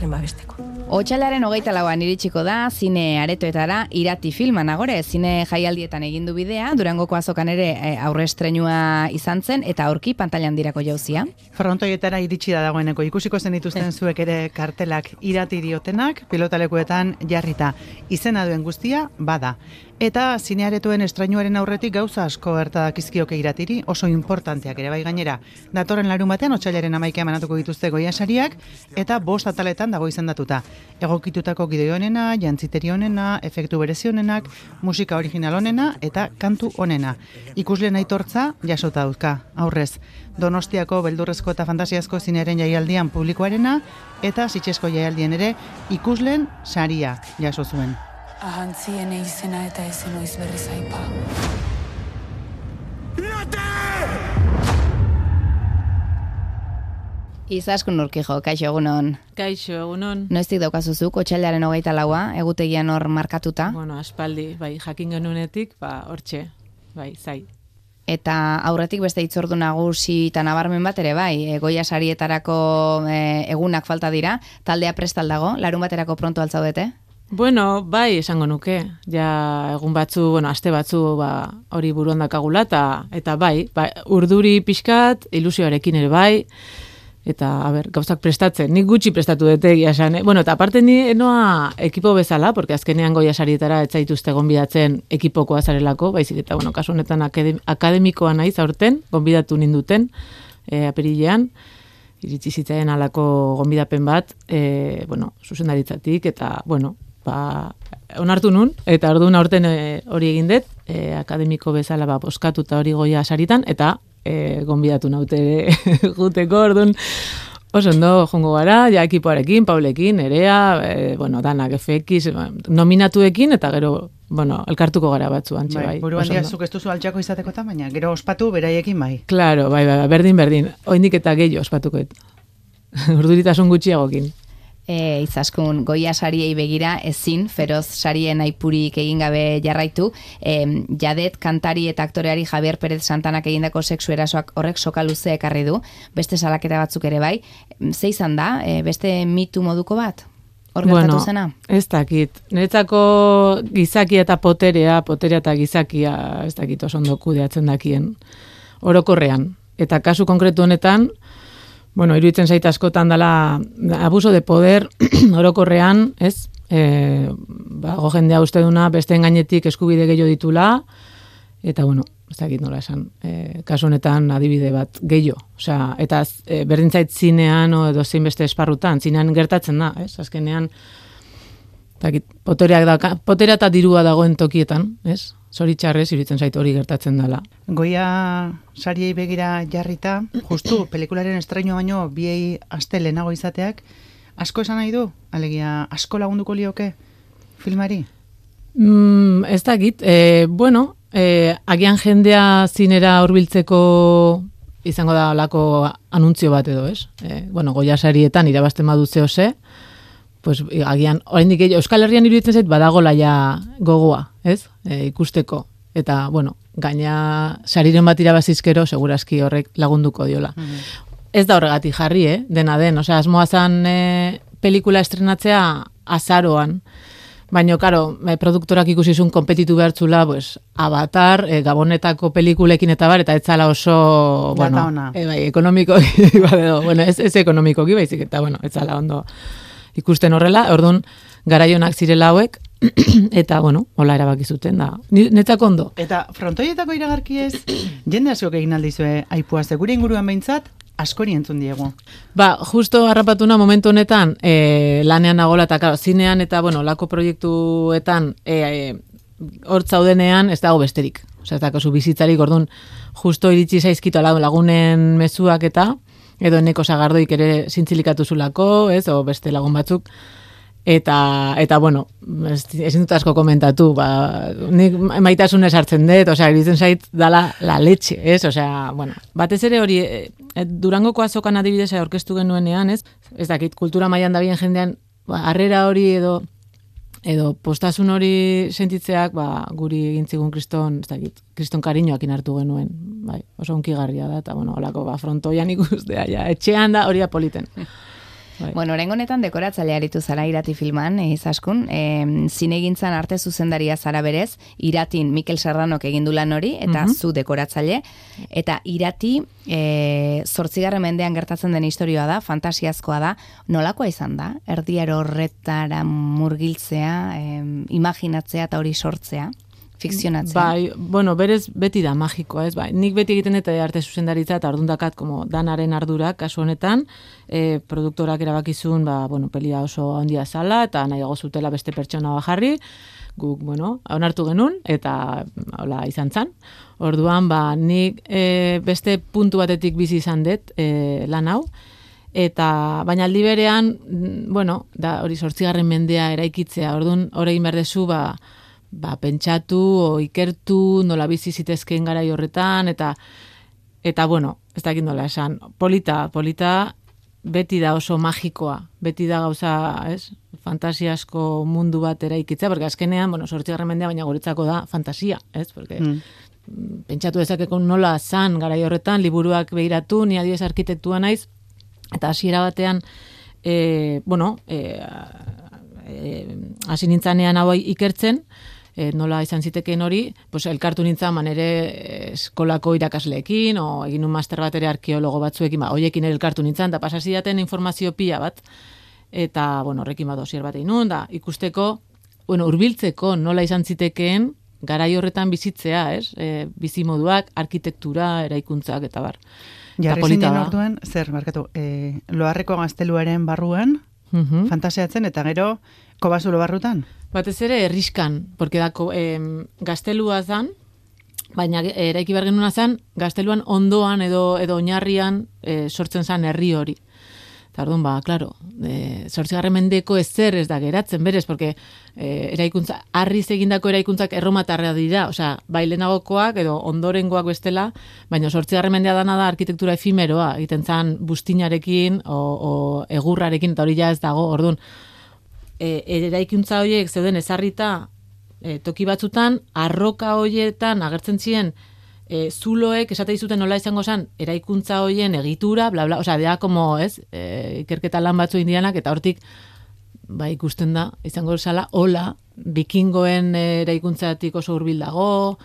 elkarren babesteko. Otxalaren hogeita lauan iritsiko da, zine aretoetara irati filman agore, zine jaialdietan egindu bidea, durangoko azokan ere e, aurre estrenua izan zen, eta aurki pantailan dirako jauzia. Frontoietara iritsi da dagoeneko ikusiko zen dituzten zuek ere kartelak irati diotenak, pilotalekuetan jarrita. Izena duen guztia, bada. Eta zinearetuen estrainuaren aurretik gauza asko gertadak izkioke iratiri, oso importanteak ere bai gainera. Datorren larun batean, otxailaren amaika emanatuko dituzte goia sariak, eta bost ataletan dago izendatuta. Egokitutako gidoi honena, jantziteri honena, efektu berezi honenak, musika original honena, eta kantu honena. Ikusleen aitortza, jasota duzka, aurrez. Donostiako beldurrezko eta fantasiazko zinearen jaialdian publikoarena, eta zitsesko jaialdien ere, ikusleen saria jaso zuen. Ahantzien izena eta ezen oiz berri zaipa. Izaskun urkijo, kaixo egunon. Kaixo, egunon. Noiztik daukazuzuk, otxailaren hogeita laua, egutegian hor markatuta. Bueno, aspaldi, bai, jakin genunetik, ba, hortxe, bai, zai. Eta aurretik beste itzordu nagusi eta nabarmen bat ere bai, e, goia sarietarako e, egunak falta dira, taldea prestal dago, larun baterako pronto altzaudete? Bueno, bai, esango nuke. Ja, egun batzu, bueno, aste batzu, ba, hori buruan dakagula, eta, eta bai, bai, urduri pixkat, ilusioarekin ere bai, eta, a ber, gauzak prestatzen, nik gutxi prestatu dute egia esan, eh? Bueno, eta aparte ni enoa ekipo bezala, porque azkenean goia sarietara etzaituzte gonbidatzen ekipokoa zarelako, baizik eta, bueno, kasu honetan akadem, akademikoa naiz aurten, gonbidatu ninduten, e, aperilean, iritsi zitzaien alako gonbidapen bat, e, bueno, zuzendaritzatik, eta, bueno, ba, onartu nun, eta orduan aurten e, hori egin dut, e, akademiko bezala ba, boskatuta hori goia saritan, eta e, gonbidatu naute ere juteko, orduan, oso ondo jongo gara, ja ekipoarekin, Paulekin, Nerea, e, bueno, danak FX, ba, nominatuekin, eta gero, bueno, elkartuko gara batzu bai. bai dira ondo. zuk ez duzu altxako izateko eta baina, gero ospatu beraiekin bai. Claro, bai, bai, bai, berdin, berdin. Oindik eta gehiago ospatukoet. Urduritasun gutxiagokin. E, izaskun goia sariei begira ezin, feroz sarien aipurik egin gabe jarraitu, e, jadet kantari eta aktoreari Javier Pérez Santanak egindako sexu erasoak horrek soka luze ekarri du, beste salaketa batzuk ere bai, ze izan da, e, beste mitu moduko bat? Hor gertatu zena? ez dakit. Niretzako gizaki eta poterea, poterea eta gizakia, ez dakit oso ondo kudeatzen dakien, orokorrean. Eta kasu konkretu honetan, bueno, iruditzen zait askotan dela abuso de poder orokorrean, ez? E, ba, jendea uste duna besteen gainetik eskubide gehiago ditula, eta bueno, ez dakit nola esan, e, kasu honetan adibide bat gehiago. Osea, eta e, berdin zait zinean o edo zein beste esparrutan, zinean gertatzen da, ez? Azkenean, dakit, potereak da, potera eta dirua dagoen tokietan, ez? Zoritxarrez, iruditzen zait hori gertatzen dela. Goia sariei begira jarrita, justu pelikularen estrainua baino biei aste lehenago izateak, asko esan nahi du? Alegia, asko lagunduko lioke filmari? Mm, ez dakit, e, bueno, e, agian jendea zinera hurbiltzeko izango da olako anuntzio bat edo, ez? E, bueno, goia sarietan irabazten badu zehose, pues agian, oraindik Euskal Herrian iruditzen zait badagola ja gogoa, ez? E, ikusteko. Eta, bueno, gaina sariren bat irabazizkero, segurazki horrek lagunduko diola. Ez da horregatik jarri, eh? dena den. Osea, asmoa zan e, pelikula estrenatzea azaroan. Baina, karo, e, produktorak ikusi zuen kompetitu behartzula, pues, Avatar, e, Gabonetako pelikulekin eta bar, eta ez zala oso, Data bueno, ona. e, bai, ekonomiko, edo, bueno, ez, ez ekonomikoki, baizik, eta, bueno, ez zala ondo ikusten horrela, orduan, garaionak zirela hauek, eta, bueno, hola erabaki zuten, da. Netzako ondo. Eta frontoietako iragarki ez, jende askok egin aldizue aipua, ze gure inguruan behintzat, askori entzun diegu. Ba, justo harrapatuna momentu honetan e, lanean nagola eta claro, zinean eta bueno, lako proiektuetan e, e, hor zaudenean ez dago besterik. Osea, ez dago zu bizitzarik, orduan justo iritsi zaizkito lagunen mezuak eta edo eneko sagardoik ere zintzilikatu zulako, ez, o beste lagun batzuk. Eta, eta bueno, ez, ezin dut asko komentatu, ba, nik maitasunez hartzen dut, osea, iruditzen zait dala la leche, ez? Osea, bueno, batez ere hori, e, Durangoko azokan adibidez aurkeztu genuenean, ez? Ez dakit, kultura mailan dabien jendean, ba, harrera hori edo edo postasun hori sentitzeak, ba, guri egin zigun kriston, ez dakit, kriston kariñoakin hartu genuen, bai, oso unkigarria da, eta bueno, holako, ba, frontoian ikustea, ja, etxean da hori da politen. bai. Bueno, orengo honetan dekoratzaile aritu zara irati filman, eh, izaskun, e, zinegintzan arte zuzendaria zara berez, iratin Mikel Serranok egin du lan hori, eta Mhm. zu dekoratzaile, eta irati e, zortzigarren mendean gertatzen den historioa da, fantasiazkoa da, nolakoa izan da, erdiar horretara murgiltzea, e, imaginatzea eta hori sortzea, fikzionatzea. Bai, bueno, berez beti da magikoa, ez? Bai, nik beti egiten dut arte zuzendaritza eta ordun dakat como danaren ardura kasu honetan, eh produktorak erabakizun, ba, bueno, pelia oso handia zala eta nahiago zutela beste pertsona bat jarri, guk, bueno, onartu genuen eta hola izan zan. Orduan, ba, nik e, beste puntu batetik bizi izan dut e, lan hau, eta baina aldi berean, mm, bueno, da hori sortzigarren mendea eraikitzea, orduan hori egin behar dezu, ba, ba, pentsatu o ikertu nola bizi zitezkeen garai horretan eta eta bueno, ez dakit nola esan, polita, polita beti da oso magikoa, beti da gauza, ez? Fantasiasko mundu bat eraikitzea, porque azkenean, bueno, sortzigarren mendea baina guretzako da fantasia, ez? Porque Mm. pentsatu dezakeko nola zan garai horretan, liburuak behiratu, ni adiez arkitektua naiz, eta hasiera batean, e, bueno, e, e, hasi nintzanean hau ikertzen, e, nola izan zitekeen hori, pues elkartu nintzen man ere eh, eskolako irakasleekin, o egin un master bat ere arkeologo batzuekin, ba, hoiekin ere elkartu nintzen, da pasasi daten informazio pila bat, eta, bueno, horrekin bat dosier bat egin da, ikusteko, bueno, urbiltzeko nola izan zitekeen, garai horretan bizitzea, ez? E, bizimoduak, arkitektura, eraikuntzak, eta bar. Jarri zinen orduan, zer, markatu, e, loarreko gazteluaren barruan, Mhm. fantasiatzen, eta gero, kobazulo barrutan? Batez ere erriskan, porque dako em, gaztelua zan, baina eraiki behar genuna zan, gazteluan ondoan edo edo oinarrian e, sortzen zan herri hori. Eta orduan, ba, klaro, e, zortzigarren mendeko ezer ez da geratzen, berez, porque e, eraikuntza, harriz egindako eraikuntzak erromatarra dira, osea, bai lehenagokoak edo ondorengoak bestela, baina zortzigarren mendea dana da arkitektura efimeroa, egiten zan bustinarekin o, o egurrarekin, eta hori ja ez dago, orduan, e, eraikuntza horiek zeuden ezarrita e, toki batzutan, arroka horietan agertzen ziren e, zuloek esate dizuten nola izango zen eraikuntza hoien egitura, bla bla, osea, dea como, ez, e, ikerketa lan batzu indianak eta hortik ba ikusten da izango zala hola bikingoen eraikuntzatik oso hurbil dago.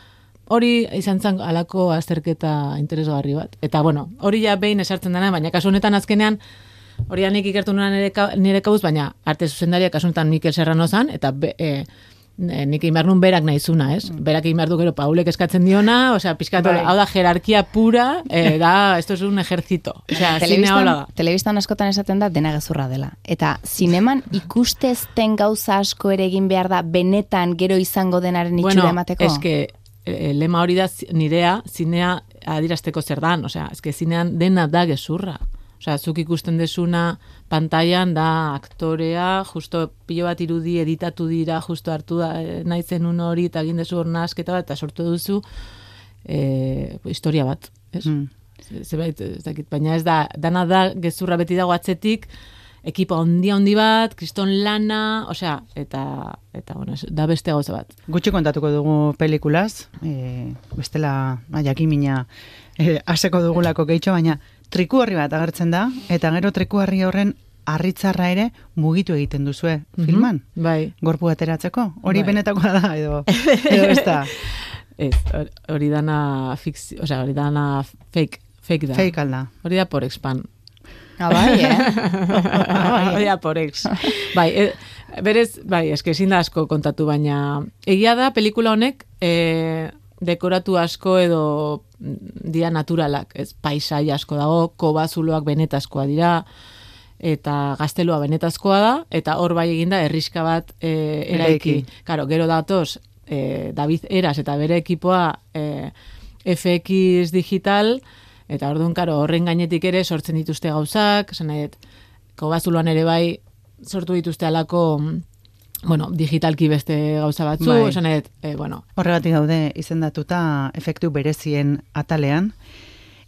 Hori izan zen alako azterketa interesgarri bat. Eta bueno, hori ja behin esartzen dena, baina kasu honetan azkenean hori nik ikertu nuen nire, nire kabuz, baina arte zuzendaria kasu honetan Mikel Serrano zan, eta be, e, e, nik behar nuen berak naizuna, ez? Berak egin behar du gero Paulek eskatzen diona, osea, pizkatu, Bai. hau da jerarkia pura, e, da, esto es un ejército. Osea, zinea hola da. Telebistan, askotan esaten da dena gezurra dela. Eta zineman ikustezten gauza asko ere egin behar da benetan gero izango denaren itxura emateko? eske, e, lema hori da nirea, zinea adirazteko zer dan, osea, eske zinean dena da gezurra. Osea, zuk ikusten desuna pantailan da aktorea, justo pilo bat irudi editatu dira, justo hartu da, e, nahi zenun hori, eta egin dezu hor bat, eta sortu duzu e, historia bat, ez? Mm. Ze- Zebait, ez dakit, baina ez da, dana da gezurra beti dago atzetik, ekipa handi handi bat, kriston lana, osea, eta, eta bueno, da beste gauza bat. Gutxi kontatuko dugu pelikulaz, e, bestela jakimina e, aseko dugulako gehitxo, baina triku horri bat agertzen da, eta gero triku horri horren harritzarra ere mugitu egiten duzue filman. Bai. Gorpu ateratzeko? Hori Bai. benetakoa da, edo, edo ez da, Ez, hor- hori dana fikzio, osea, hori dana fake, fake da. fake alda. Hori da por expan. Ah, bai, eh? hori da por ex. bai, e, berez, bai, eske ezin da asko kontatu, baina egia da pelikula honek e, dekoratu asko edo mm, dira naturalak, ez paisai asko dago, kobazuloak benetazkoa dira, eta gaztelua benetazkoa da, eta hor bai eginda herriska bat e, eraiki. Karo, gero datoz, e, David Eras eta bere ekipoa e, FX digital, eta orduan, karo, horren gainetik ere sortzen dituzte gauzak, dut, kobazuloan ere bai sortu dituzte alako, mm, bueno, digitalki beste gauza batzu, Bai. esan dut, e, bueno, Horregatik daude izendatuta efektu berezien atalean.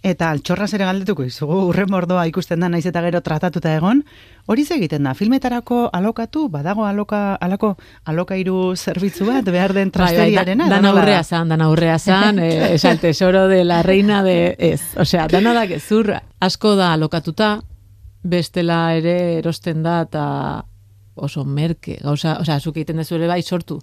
Eta altxorraz ere galdetuko izugu, urren mordoa ikusten da naiz eta gero tratatuta egon. Hori egiten da, filmetarako alokatu, badago aloka, alako alokairu zerbitzu bat, behar den trasteriarena. Bai, bai, dana aurrea zan, dana aurrea zan, eh, es el tesoro de la reina de ez. Osea, dana da gezurra. Asko da alokatuta, bestela ere erosten da eta oso merke, gauza, osea, zuk egiten dezu ere bai sortu.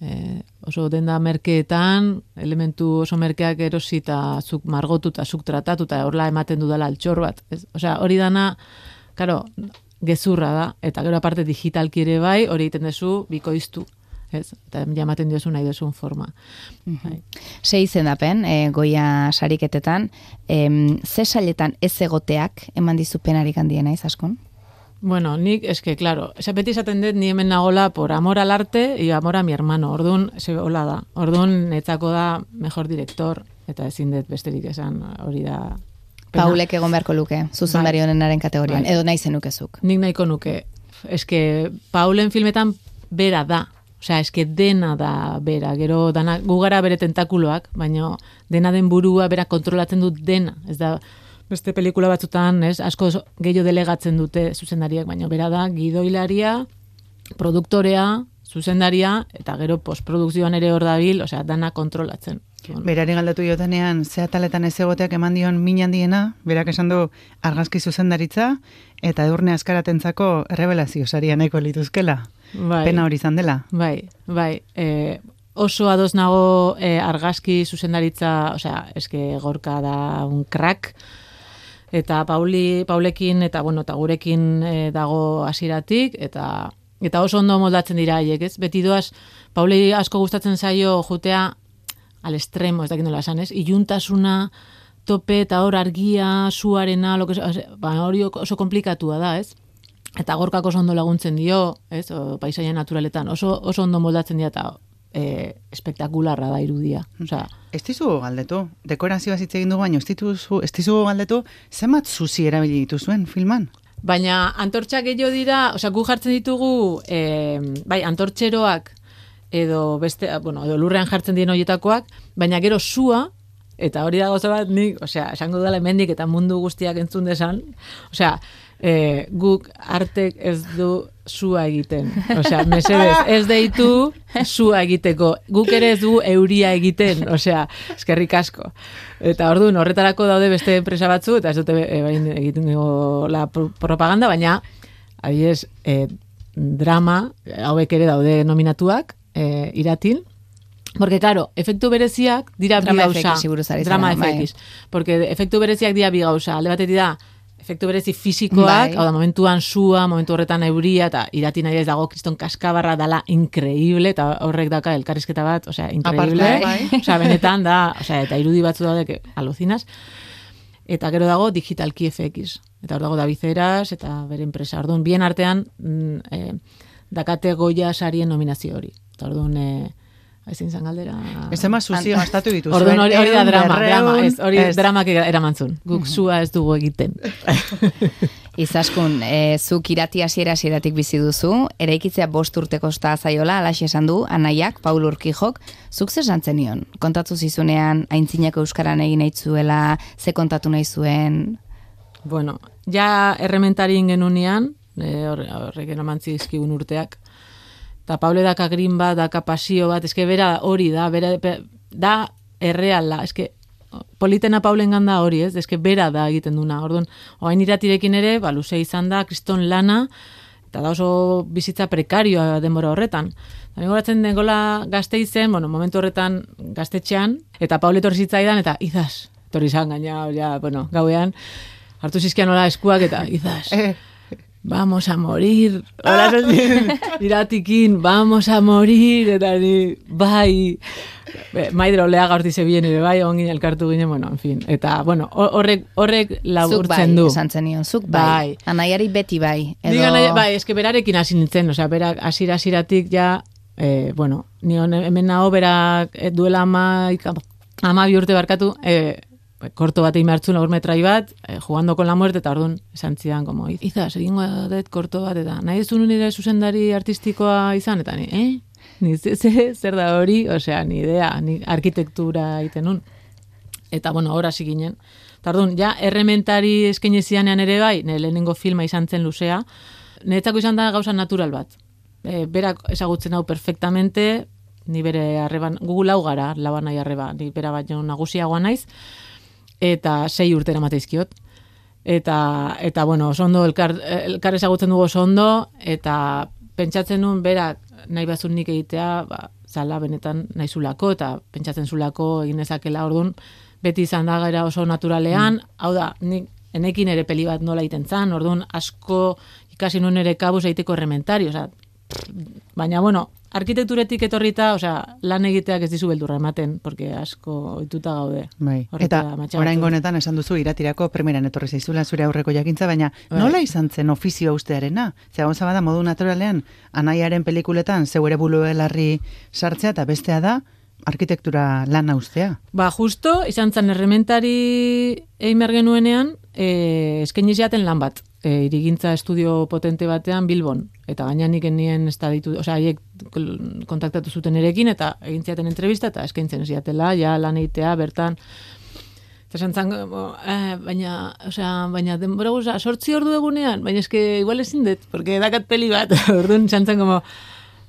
E, oso denda merkeetan, elementu oso merkeak erosi eta zuk margotu eta zuk tratatu eta horla ematen dudala altxor bat. Ez? Osea, hori dana, karo, gezurra da, eta gero aparte digitalki ere bai, hori egiten dezu bikoiztu. Ez, eta jamaten diozu nahi duzun forma. Bai. Ze izendapen, e, goia sariketetan, em, ze sailetan ez egoteak eman dizu penarik handiena izaskun? Bueno, nik, eske, claro, esa beti esaten dut ni hemen nagola por amor al arte y amor a mi hermano. Ordun, ze hola da. Ordun netzako da mejor director eta ezin dut besterik esan hori da. pena. Paulek egon beharko luke, zuzendari Bai. honenaren kategorian, Bai. edo nahi zenukezuk. Nik nahiko nuke. Eske, Paulen filmetan bera da. Osea, eske dena da bera. Gero dana, gu gara bere tentakuloak, baina dena den burua bera kontrolatzen dut dena. Ez da, beste pelikula batzutan, ez, asko gehiago delegatzen dute zuzendariak, baina bera da gidoilaria, produktorea, zuzendaria, eta gero postprodukzioan ere hor dabil, osea, dana kontrolatzen. Berari galdatu jotenean, ze ataletan ez egoteak eman dion min handiena, berak esan du argazki zuzendaritza, eta edurne askaratentzako errebelazio saria nahiko lituzkela. Bai. Pena hori izan dela. Bai, bai. E, oso ados nago e, argazki zuzendaritza, osea, eske gorka da un crack, eta Pauli, Paulekin, eta bueno, eta gurekin e, dago hasieratik eta eta oso ondo moldatzen dira haiek, ez? Beti doaz, Pauli asko gustatzen zaio jutea al extremo, ez dakit nola esan, ez? Iluntasuna, tope eta hor argia, suarena, lo que, ba, hori oso komplikatua da, ez? Eta gorkak oso ondo laguntzen dio, ez? O, paisaia naturaletan, oso, oso ondo moldatzen dira eta e, espektakularra da irudia. Osea, Ez dizu galdetu, dekorazioa hitz egin dugu baino, ez dizu galdetu, zenbat zuzi erabili dituzuen filman? Baina antortxak gehiago dira, osea, gu jartzen ditugu, e, bai, antortxeroak edo beste, bueno, edo lurrean jartzen dien horietakoak, baina gero sua, eta hori da gauza bat nik, osea, esango dela hemendik eta mundu guztiak entzun desan, osea, e, guk artek ez du sua egiten. Osea, mesedez, ez deitu sua egiteko. Guk ere ez du euria egiten, osea, eskerrik asko. Eta orduan horretarako daude beste enpresa batzu, eta ez dute e, bain egiten la pro- propaganda, baina, adibidez, e, drama, hauek ere daude nominatuak, e, iratin, Porque, claro, efektu bereziak dira bi Drama gauza. FX buruz ari Drama bai. FX. Porque efektu bereziak dira bi gauza. Alde batetik da, efektu berezi fisikoak, Bai. hau da, momentuan sua, momentu horretan euria, eta irati nahi ez dago kriston kaskabarra dala increíble, eta horrek daka elkarrizketa bat, osea, increíble. Aparte, bai. Osea, benetan da, osea, eta irudi batzu daude que alucinas. Eta gero dago digitalki FX. Eta hor dago David Zeras, eta bere enpresa. Orduan, bien artean, mm, eh, dakate goia sarien nominazio hori. Eta orduan, eh, ezin zan galdera... Ez ema zuzi gastatu dituzuen. Orduan hori, hori da drama, drama, ez, hori ez. dramak eramantzun. Guk sua ez dugu egiten. Izaskun, e, zuk irati hasiera hasieratik bizi duzu, eraikitzea bost urteko sta zaiola, alaxe esan du, anaiak, Paul Urkijok, zuk zer esan zenion? Kontatu zizunean, aintzinako euskaran egin nahi zuela, ze kontatu nahi zuen, Bueno, ja errementarien genunean, e, hor- horrek eraman zizkigun urteak, eta Paule daka grin bat, daka pasio bat, eske bera hori da, bera, be- da erreala, eske politena Paulen da hori, ez? Eske bera da egiten duna. Orduan, orain iratirekin ere, ba, luze izan da, kriston lana, eta da oso bizitza prekarioa denbora horretan. Eta goratzen dengola gazte izen, bueno, momentu horretan gaztetxean, eta Paule etorri zitzaidan, eta izaz, etorri izan gaina, ja, bueno, gauean, hartu zizkian nola eskuak, eta izaz, Eh, vamos a morir. Hola, iratikin, vamos a morir, eta ni, bai, maidro lea gaurti zebien ere bai, ongin elkartu ginen, bueno, en fin. Eta, bueno, hor- horrek, horrek zuk bai, laburtzen du. esan zenion, zuk bai, Bai. anaiari beti bai, edo... Diga bai, eske berarekin hasi nintzen, osea, berak hasira hasiratik ja, eh, bueno, ni hone- hemen nago berak eh, duela ama, ama bi urte barkatu, eh, korto bat egin behartzun metrai bat, eh, jugando con la muerte, eta orduan esan zidan, como, izaz, egingo dut korto bat, eta nahi ez nire zuzendari artistikoa izan, eta ni, eh? Ni ze, ze- zer da hori, osea, ni idea, ni arkitektura egiten nun. Eta, bueno, ahora hasi ginen. Eta orduan, ja, errementari eskaini zidanean ere bai, nire lehenengo filma izan zen luzea, niretzako izan da gauza natural bat. E, berak ezagutzen hau perfectamente, ni bere arreban, gugu lau gara, lau nahi arreba, ni bera baino nagusiagoa naiz, eta sei urtera mateizkiot. eta eta bueno, oso ondo elkar elkar ezagutzen dugu oso ondo eta pentsatzen nuen berak nahi bazun nik egitea, ba, zala benetan naizulako eta pentsatzen zulako egin dezakela ordun beti izan da gara oso naturalean, hau da, nik enekin ere peli bat nola iten zan, orduan asko ikasi nuen ere kabuz egiteko errementari, osea, baina bueno, arkitekturetik etorrita, osea, lan egiteak ez dizu beldurra ematen, porque asko ohituta gaude. Bai. Eta matxagatu. orain honetan esan duzu iratirako primeran etorri zaizula zure aurreko jakintza, baina Bai. nola izan zen ofizioa ustearena? Ze gauza bada modu naturalean, anaiaren pelikuletan zeure buluelarri sartzea eta bestea da arkitektura lana ustea. Ba, justo, izan zen errementari eimer genuenean, e, eskaini lan bat. E, irigintza estudio potente batean Bilbon. Eta gaina nik nien ez da ditu, osea, haiek kontaktatu zuten erekin, eta egin ziaten entrevista, eta eskaintzen ziatela, ja lan egitea, bertan, Eta esan zan, bo, eh, baina, osea, baina denbora guza, sortzi ordu egunean, baina eske igual ezin dut, porque dakat peli bat, orduan zen, como,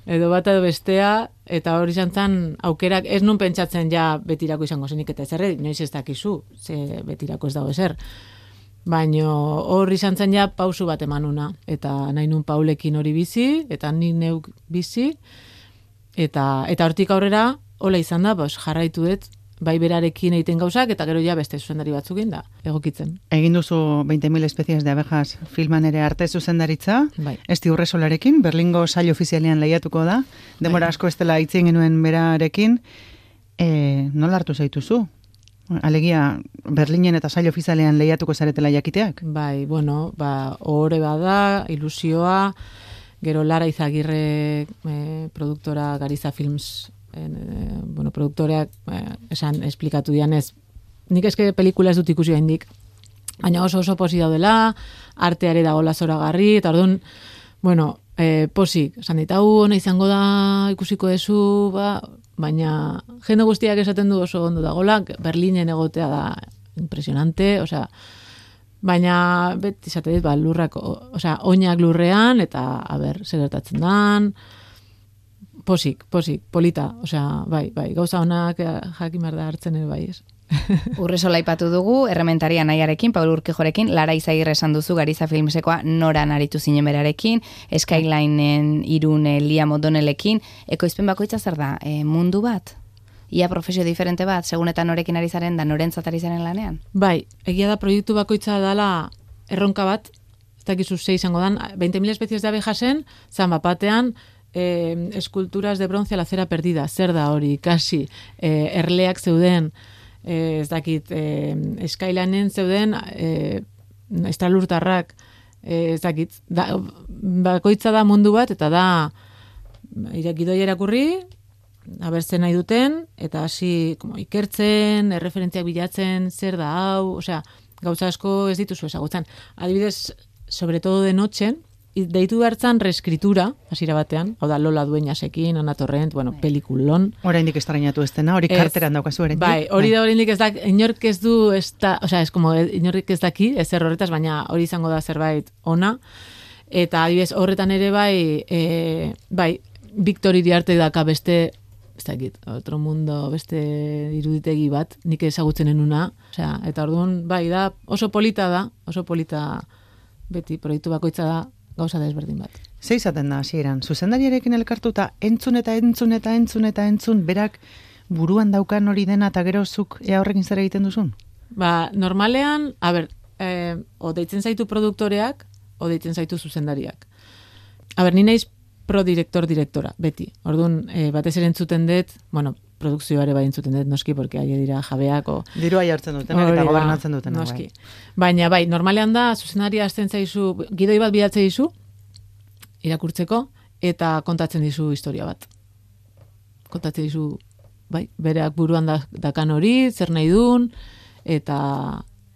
edo bat edo bestea, eta hori izan zen, aukerak, ez nun pentsatzen ja betirako izango zenik eta zerre, noiz ez dakizu, ze betirako ez dago ezer. Baino hor izan zen ja pausu bat emanuna, eta nahi nun paulekin hori bizi, eta ni neuk bizi, eta eta hortik aurrera, hola izan da, bos, jarraitu dut, bai berarekin egiten gauzak, eta gero ja beste zuzendari batzuk da, egokitzen. Egin duzu 20.000 espezies de abejas filman ere arte zuzendaritza, Bai. Esti urresolarekin, Berlingo saio ofizialean lehiatuko da, demora asko ez dela itzen genuen berarekin, e, nola hartu zaituzu? Alegia, Berlinen eta saio ofizialean lehiatuko zaretela jakiteak? Bai, bueno, ba, ohore bada, ilusioa, gero Lara Izagirre eh, produktora Gariza Films, eh, bueno, produktoreak eh, esan esplikatu dianez, nik eske pelikula ez dut ikusi gaindik, baina oso oso posi daudela, arteare dagoela zoragarri, eta orduan, bueno, eh, posik, esan dit, ona izango da ikusiko dezu, ba, baina jende guztiak esaten du oso ondo dagoela, Berlinen egotea da impresionante, osea, baina beti izate dit, ba, lurrak, o- osea, oinak lurrean, eta, a ber, zer gertatzen dan, posik, posik, polita, osea, bai, bai, gauza honak eh, jakin behar da hartzen ere bai, ez. Urresola aipatu dugu, errementaria nahiarekin, Paul Urkijorekin, Lara Izagirre esan duzu, Gariza Filmsekoa noran aritu zinen berarekin, Skylineen irune Lia Modonelekin, ekoizpen bakoitza zer da, e, mundu bat? Ia profesio diferente bat, segun eta norekin ari zaren da, norentzat ari zaren lanean? Bai, egia da proiektu bakoitza dala erronka bat, ez dakizu ze izango dan, 20.000 espezies de abejasen, zan bapatean, eh, eskulturas de bronce a la cera perdida, zer da hori, kasi, eh, erleak zeuden, eh, ez dakit, eh, eskailanen zeuden, eh, estralurtarrak, eh, ez dakit, da, bakoitza da mundu bat, eta da, irakidoi erakurri, abertzen nahi duten, eta hasi como, ikertzen, erreferentziak bilatzen, zer da hau, osea, gauza asko ez dituzu ezagutzen. Adibidez, sobre todo de noche, deitu hartzan reeskritura, hasiera batean, hau da Lola Dueñasekin, Ana Torrent, bueno, pelikulon. Oraindik estrainatu ez dena, hori karteran daukazu ere. Bai, hori da oraindik ez da, inork ez du, ez da, osea, ez como, eh, inork ez daki, ez horretaz, baina hori izango da zerbait ona. Eta adibidez, horretan ere bai, e, bai, Victor Iriarte daka beste, ez dakit, otro mundo, beste iruditegi bat, nik ezagutzen enuna, osea, eta orduan, bai, da, oso polita da, oso polita beti, proiektu bakoitza da, gauza desberdin bat. Ze izaten da hasieran, zuzendariarekin elkartuta entzun eta entzun eta entzun eta entzun berak buruan daukan hori dena eta gero zuk ea horrekin zer egiten duzun? Ba, normalean, a ber, eh, o deitzen zaitu produktoreak, o deitzen zaitu zuzendariak. A ber, ni naiz pro-direktor direktora, beti. Orduan, eh, batez ere entzuten dut, bueno, produkzioare bai entzuten dut, noski, porque aie dira jabeak, o, Dirua jartzen dutenak Hori eta gobernatzen dutenak. Noski. bai. Baina bai, normalean da, zuzendaria hasten zaizu, gidoi bat bidatze dizu, irakurtzeko, eta kontatzen dizu historia bat. Kontatzen dizu, bai, bereak buruan da, dakan hori, zer nahi dun, eta,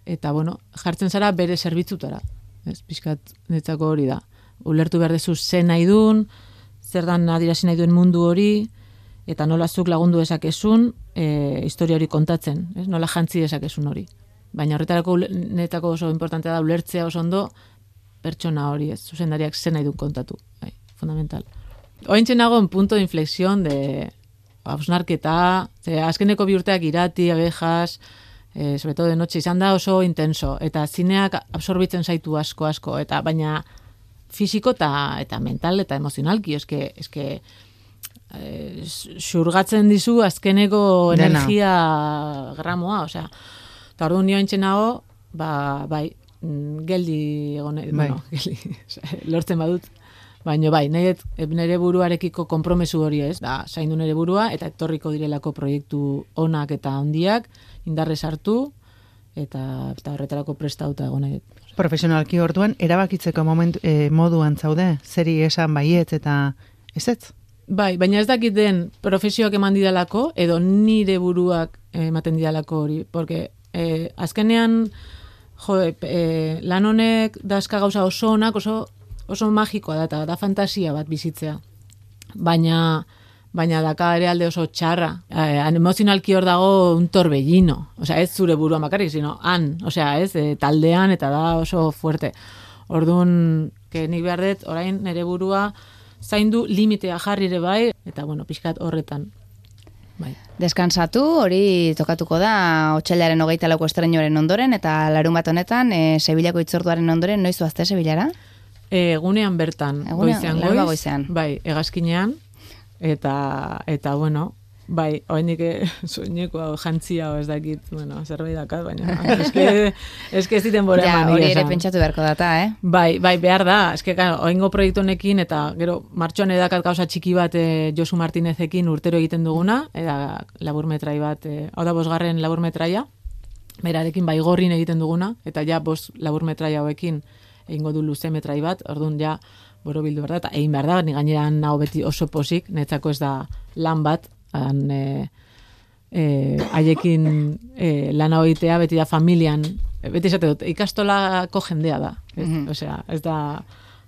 eta bueno, jartzen zara bere zerbitzutara. Ez, pixkat netzako hori da. Ulertu behar dezu zen nahi dun, zer dan adirazi nahi duen mundu hori, eta nola zuk lagundu dezakezun e, historia hori kontatzen, ez? nola jantzi dezakezun hori. Baina horretarako netako oso importantea da ulertzea oso ondo pertsona hori, ez? Zuzendariak zen nahi duen kontatu, bai, fundamental. Ointxe nago en punto de inflexión de hausnarketa, ze azkeneko bi urteak irati, abejas, e, sobre todo de noche izan da oso intenso, eta zineak absorbitzen zaitu asko asko, eta baina fisiko eta, eta mental eta emozionalki, eske, eske e, xurgatzen dizu azkeneko Dena. energia gramoa, osea, eta orduan nio nago, ba, bai, mm, geldi egon, Bai. bueno, geldi, lortzen badut, Baina bai, nahi dut nire buruarekiko konpromesu hori ez, da, zaindu nire burua, eta etorriko direlako proiektu onak eta handiak, indarrez hartu, eta, eta horretarako prestauta egon nahi. Profesionalki orduan, erabakitzeko moment, eh, moduan zaude, zeri esan baietz eta ezetz? Bai, baina ez dakit den profesioak eman didalako, edo nire buruak eh, ematen didalako hori, porque eh, azkenean, jo, eh, lan honek dazka gauza oso onak, oso, oso magikoa da, eta da fantasia bat bizitzea. Baina, baina daka ere alde oso txarra. Eh, emozionalki hor dago un torbellino. Osea, ez zure buruan bakarrik, sino han. Osea, ez, eh, taldean eta da oso fuerte. Orduan, que nik behar dut, orain nire burua zaindu limitea jarri ere bai, eta bueno, pixkat horretan. Bai. Deskansatu, hori tokatuko da otxailaren hogeita lauko estreñoren ondoren, eta larun bat honetan, e, Sevillako itzorduaren ondoren, noiz zuazte Sevillara? E, egunean bertan, Egunean, goizean goiz, goizean. bai, egazkinean, eta, eta bueno, bai, oainik soineko jantzia o ez dakit, bueno, zerbait dakat, baina eske, eske ez diten bora Ja, eman, hori egia ere pentsatu beharko data, eh? Bai, bai, behar da, eske, claro, oingo proiektu honekin, eta gero, martxoan edakat gauza txiki bat e, Josu Martinezekin urtero egiten duguna, eta laburmetrai bat, e, hau da bosgarren laburmetraia, berarekin bai gorrin egiten duguna, eta ja bos laburmetraia hauekin egingo du luze metrai bat, orduan ja boro bildu behar da, eta egin behar da, ni gainera naho beti oso posik, netzako ez da lan bat, han, e, e, haiekin e, lana hoitea, beti da familian, beti esate dut, ikastolako jendea da, ez, Mhm. osea, ez da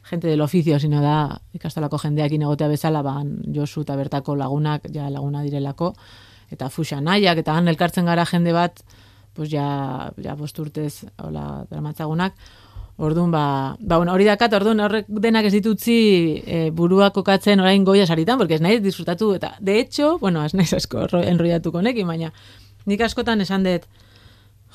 gente del oficio, sino da ikastolako jendeakin egotea bezala, ban Josu eta bertako lagunak, ja laguna direlako, eta fuxa nahiak, eta han elkartzen gara jende bat, pues ja, ja bost urtez, hola, dramatzagunak, Orduan, ba, ba bueno, hori dakat, orduan horrek denak ez ditutzi e, burua kokatzen orain goia saritan, porque ez nahi disfrutatu, eta de hecho, bueno, ez naiz asko ro- enrollatuko nekin, baina nik askotan esan dut,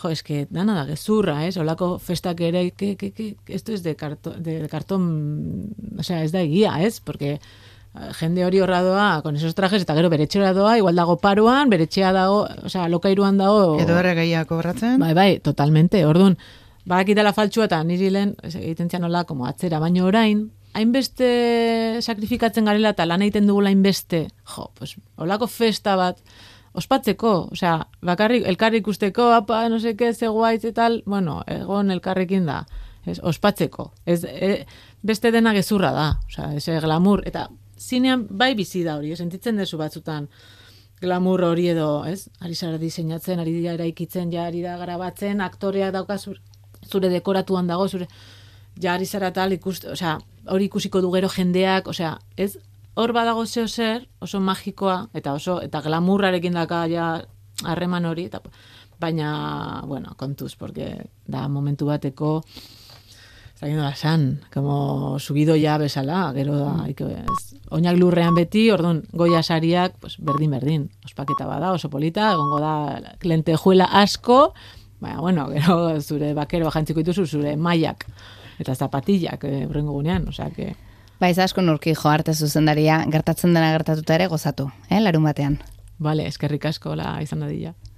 jo, eske, dana da gezurra, ez, olako festak ere, que, que, que, esto es de, carto, de cartón, o sea, ez da egia, ez, porque eh, jende hori horra doa, con esos trajes, eta gero bere etxera doa, igual dago paroan, bere etxea dago, o sea, lokairuan dago... Edo erre gehiago kobratzen? Bai, bai, totalmente. Orduan, badakitela faltsua eta niri lehen egiten zian nola, como atzera, baino orain, hainbeste sakrifikatzen garela eta lan egiten dugula hainbeste, jo, pues, olako festa bat, ospatzeko, osea, bakarrik, elkarrik ikusteko, apa, no seke, zegoaitz eta tal, bueno, egon elkarrekin da, ez, ospatzeko. Ez, e, beste dena gezurra da, osea, ez glamour, eta zinean bai bizi da hori, sentitzen dezu batzutan, glamour hori edo, ez? Ari zara diseinatzen, ari dira eraikitzen, ja ari da garabatzen, aktoreak dauka zure, dekoratuan dago, zure ja ari zara tal ikust, osea, hori ikusiko du gero jendeak, osea, ez hor badago zeo zer, oso magikoa eta oso eta glamurrarekin daka ja harreman hori eta baina, bueno, kontuz, porque da momentu bateko Zain da san, como subido ya bezala, gero da, mm. ez, oinak lurrean beti, orduan, goia sariak, pues, berdin, berdin, ospaketa bada, oso polita, egongo da, lentejuela asko, baina, bueno, gero zure bakero jantziko dituzu, zure maiak, eta zapatillak, eh, urrengo gunean, osea, que... Baiz asko nurki jo arte zuzendaria, gertatzen dena gertatuta ere gozatu, eh, larun batean. Vale, eskerrik asko la izan dadila.